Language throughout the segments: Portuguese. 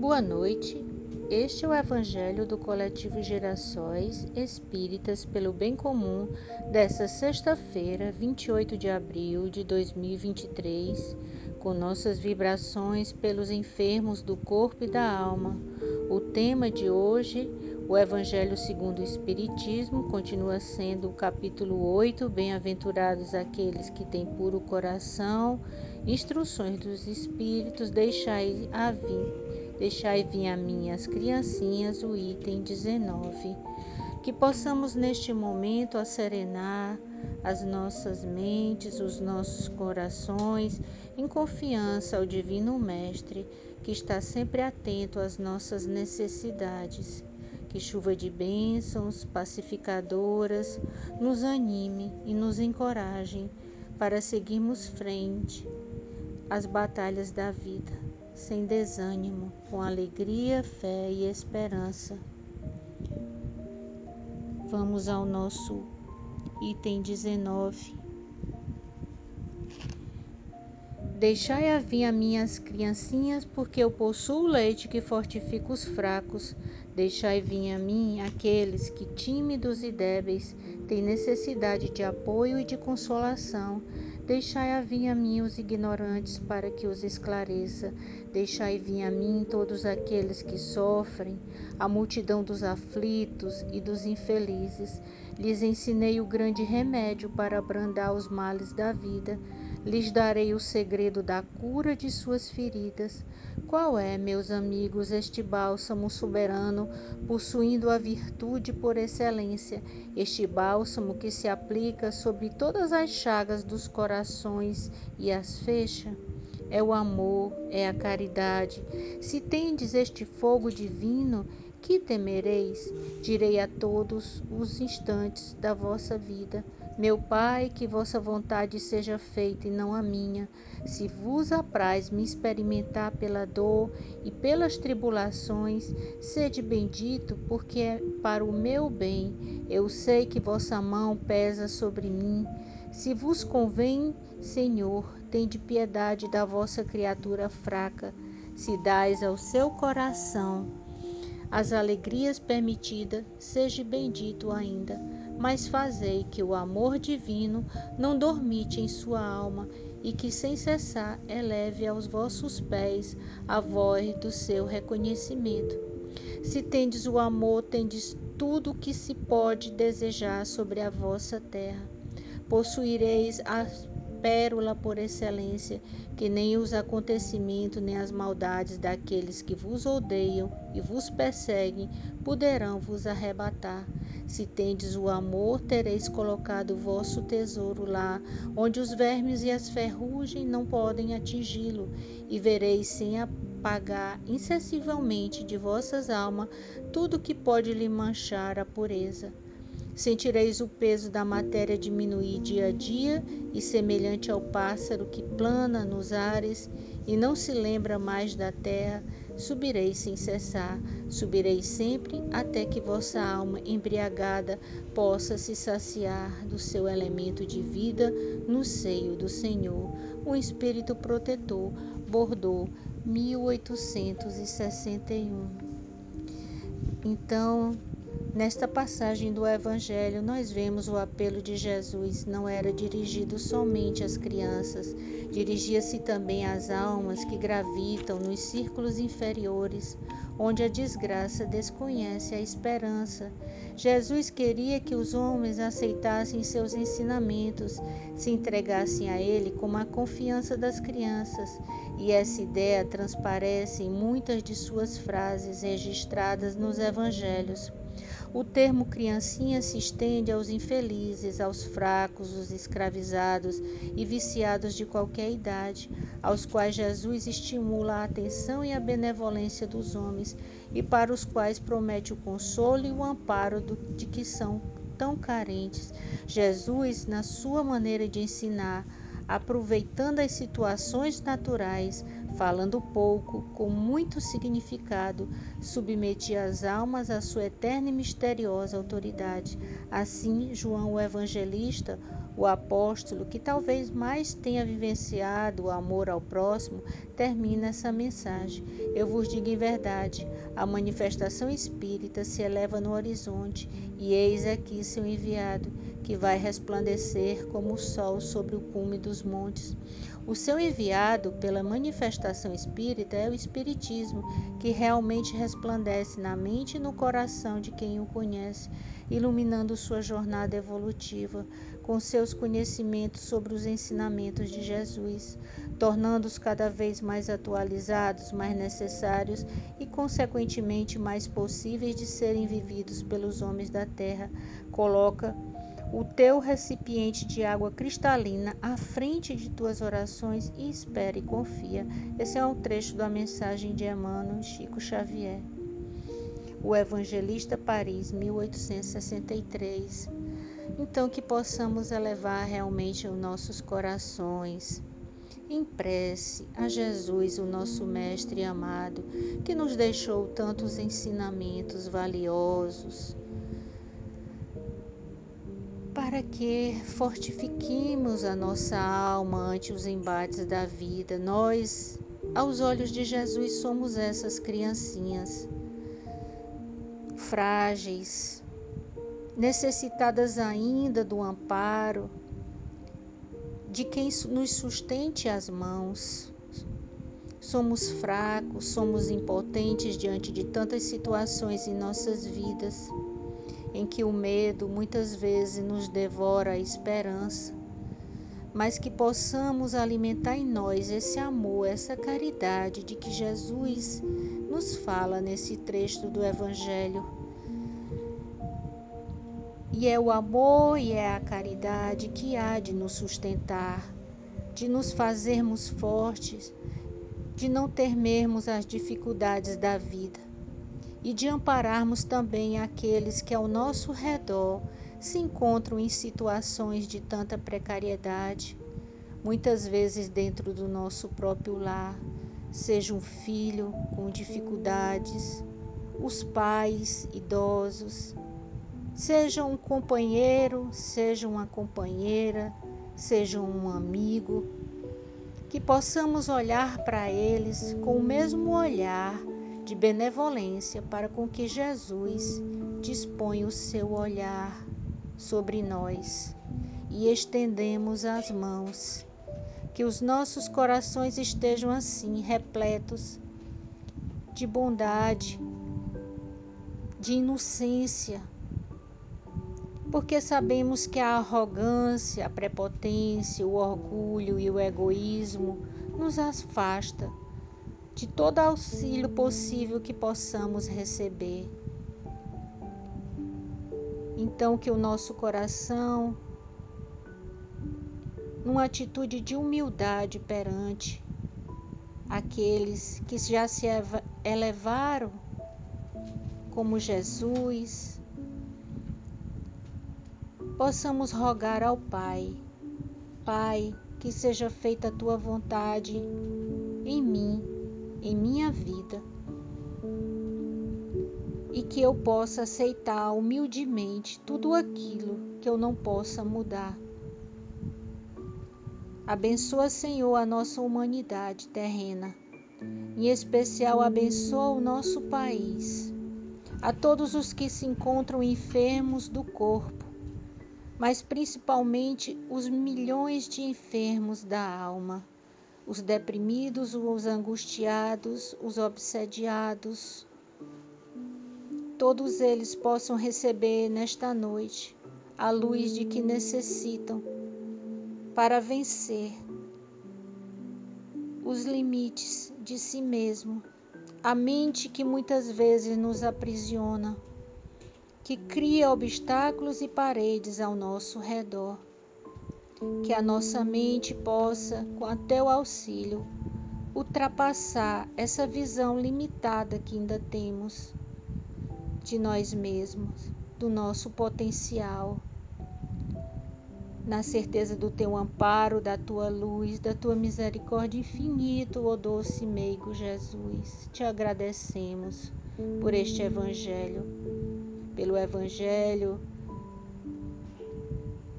Boa noite. Este é o Evangelho do Coletivo Gerações Espíritas pelo Bem Comum desta sexta-feira, 28 de abril de 2023, com nossas vibrações pelos enfermos do corpo e da alma. O tema de hoje, o Evangelho segundo o Espiritismo, continua sendo o capítulo 8, Bem-aventurados aqueles que têm puro coração, instruções dos Espíritos, deixai a vir Deixai vir a mim as criancinhas, o item 19. Que possamos neste momento acerenar as nossas mentes, os nossos corações, em confiança ao Divino Mestre, que está sempre atento às nossas necessidades. Que chuva de bênçãos pacificadoras nos anime e nos encorajem para seguirmos frente às batalhas da vida sem desânimo, com alegria, fé e esperança. Vamos ao nosso item 19. Deixai a vir a minhas criancinhas, porque eu possuo leite que fortifica os fracos. Deixai vir a mim aqueles que, tímidos e débeis, têm necessidade de apoio e de consolação. Deixai vir a mim os ignorantes, para que os esclareça. Deixai vir a mim todos aqueles que sofrem, a multidão dos aflitos e dos infelizes. Lhes ensinei o grande remédio para abrandar os males da vida. Lhes darei o segredo da cura de suas feridas. Qual é, meus amigos, este bálsamo soberano, possuindo a virtude por excelência, este bálsamo que se aplica sobre todas as chagas dos corações e as fecha? é o amor, é a caridade. Se tendes este fogo divino, que temereis? Direi a todos os instantes da vossa vida: Meu Pai, que vossa vontade seja feita e não a minha. Se vos apraz me experimentar pela dor e pelas tribulações, sede bendito, porque é para o meu bem. Eu sei que vossa mão pesa sobre mim. Se vos convém, Senhor, tende piedade da vossa criatura fraca. Se dais ao seu coração as alegrias permitidas, seja bendito ainda. Mas fazei que o amor divino não dormite em sua alma e que sem cessar eleve aos vossos pés a voz do seu reconhecimento. Se tendes o amor, tendes tudo o que se pode desejar sobre a vossa terra. Possuireis a pérola por excelência, que nem os acontecimentos nem as maldades daqueles que vos odeiam e vos perseguem poderão vos arrebatar. Se tendes o amor, tereis colocado vosso tesouro lá, onde os vermes e as ferrugem não podem atingi-lo, e vereis sem apagar incessivelmente de vossas almas tudo que pode lhe manchar a pureza. Sentireis o peso da matéria diminuir dia a dia, e semelhante ao pássaro que plana nos ares e não se lembra mais da terra, subireis sem cessar, subireis sempre até que vossa alma embriagada possa se saciar do seu elemento de vida no seio do Senhor. O Espírito Protetor, Bordeaux, 1861. Então, Nesta passagem do Evangelho, nós vemos o apelo de Jesus não era dirigido somente às crianças, dirigia-se também às almas que gravitam nos círculos inferiores, onde a desgraça desconhece a esperança. Jesus queria que os homens aceitassem seus ensinamentos, se entregassem a Ele com a confiança das crianças, e essa ideia transparece em muitas de suas frases registradas nos Evangelhos. O termo criancinha se estende aos infelizes, aos fracos, os escravizados e viciados de qualquer idade, aos quais Jesus estimula a atenção e a benevolência dos homens e para os quais promete o consolo e o amparo de que são tão carentes. Jesus, na sua maneira de ensinar, aproveitando as situações naturais, falando pouco, com muito significado, submetia as almas à sua eterna e misteriosa autoridade. Assim, João o Evangelista, o apóstolo que talvez mais tenha vivenciado o amor ao próximo, termina essa mensagem. Eu vos digo em verdade: a manifestação espírita se eleva no horizonte, e eis aqui seu enviado, que vai resplandecer como o sol sobre o cume dos montes. O seu enviado pela manifestação espírita é o Espiritismo, que realmente resplandece na mente e no coração de quem o conhece, iluminando sua jornada evolutiva com seus conhecimentos sobre os ensinamentos de Jesus, tornando-os cada vez mais atualizados, mais necessários e, consequentemente, mais possíveis de serem vividos pelos homens da terra. Coloca o teu recipiente de água cristalina à frente de tuas orações e espera e confia. Esse é um trecho da mensagem de Emmanuel Chico Xavier. O Evangelista Paris, 1863. Então que possamos elevar realmente os nossos corações em prece a Jesus, o nosso mestre amado, que nos deixou tantos ensinamentos valiosos para que fortifiquemos a nossa alma ante os embates da vida. Nós, aos olhos de Jesus, somos essas criancinhas frágeis, necessitadas ainda do amparo de quem nos sustente as mãos. Somos fracos, somos impotentes diante de tantas situações em nossas vidas em que o medo muitas vezes nos devora a esperança, mas que possamos alimentar em nós esse amor, essa caridade de que Jesus nos fala nesse trecho do Evangelho. E é o amor e é a caridade que há de nos sustentar, de nos fazermos fortes, de não temermos as dificuldades da vida e de ampararmos também aqueles que ao nosso redor se encontram em situações de tanta precariedade, muitas vezes dentro do nosso próprio lar, seja um filho com dificuldades, os pais idosos, seja um companheiro, seja uma companheira, seja um amigo, que possamos olhar para eles com o mesmo olhar de benevolência para com que Jesus dispõe o seu olhar sobre nós e estendemos as mãos. Que os nossos corações estejam assim repletos de bondade, de inocência, porque sabemos que a arrogância, a prepotência, o orgulho e o egoísmo nos afasta de todo auxílio possível que possamos receber. Então, que o nosso coração, numa atitude de humildade perante aqueles que já se elevaram, como Jesus, possamos rogar ao Pai: Pai, que seja feita a tua vontade em mim em minha vida e que eu possa aceitar humildemente tudo aquilo que eu não possa mudar. Abençoa, Senhor, a nossa humanidade terrena. Em especial, abençoa o nosso país. A todos os que se encontram enfermos do corpo, mas principalmente os milhões de enfermos da alma os deprimidos, os angustiados, os obsediados, todos eles possam receber nesta noite a luz de que necessitam para vencer os limites de si mesmo, a mente que muitas vezes nos aprisiona, que cria obstáculos e paredes ao nosso redor que a nossa mente possa, com a teu auxílio, ultrapassar essa visão limitada que ainda temos de nós mesmos, do nosso potencial. na certeza do teu amparo, da tua luz, da tua misericórdia infinito, ó doce meigo Jesus. Te agradecemos por este evangelho, pelo evangelho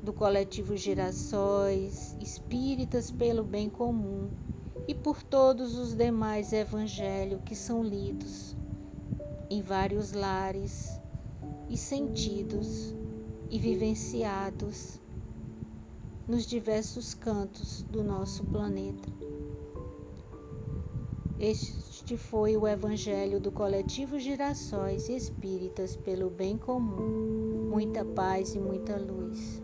do coletivo Girassóis, espíritas pelo bem comum e por todos os demais evangelhos que são lidos em vários lares e sentidos e vivenciados nos diversos cantos do nosso planeta. Este foi o Evangelho do Coletivo Girassóis Espíritas pelo Bem Comum. Muita paz e muita luz.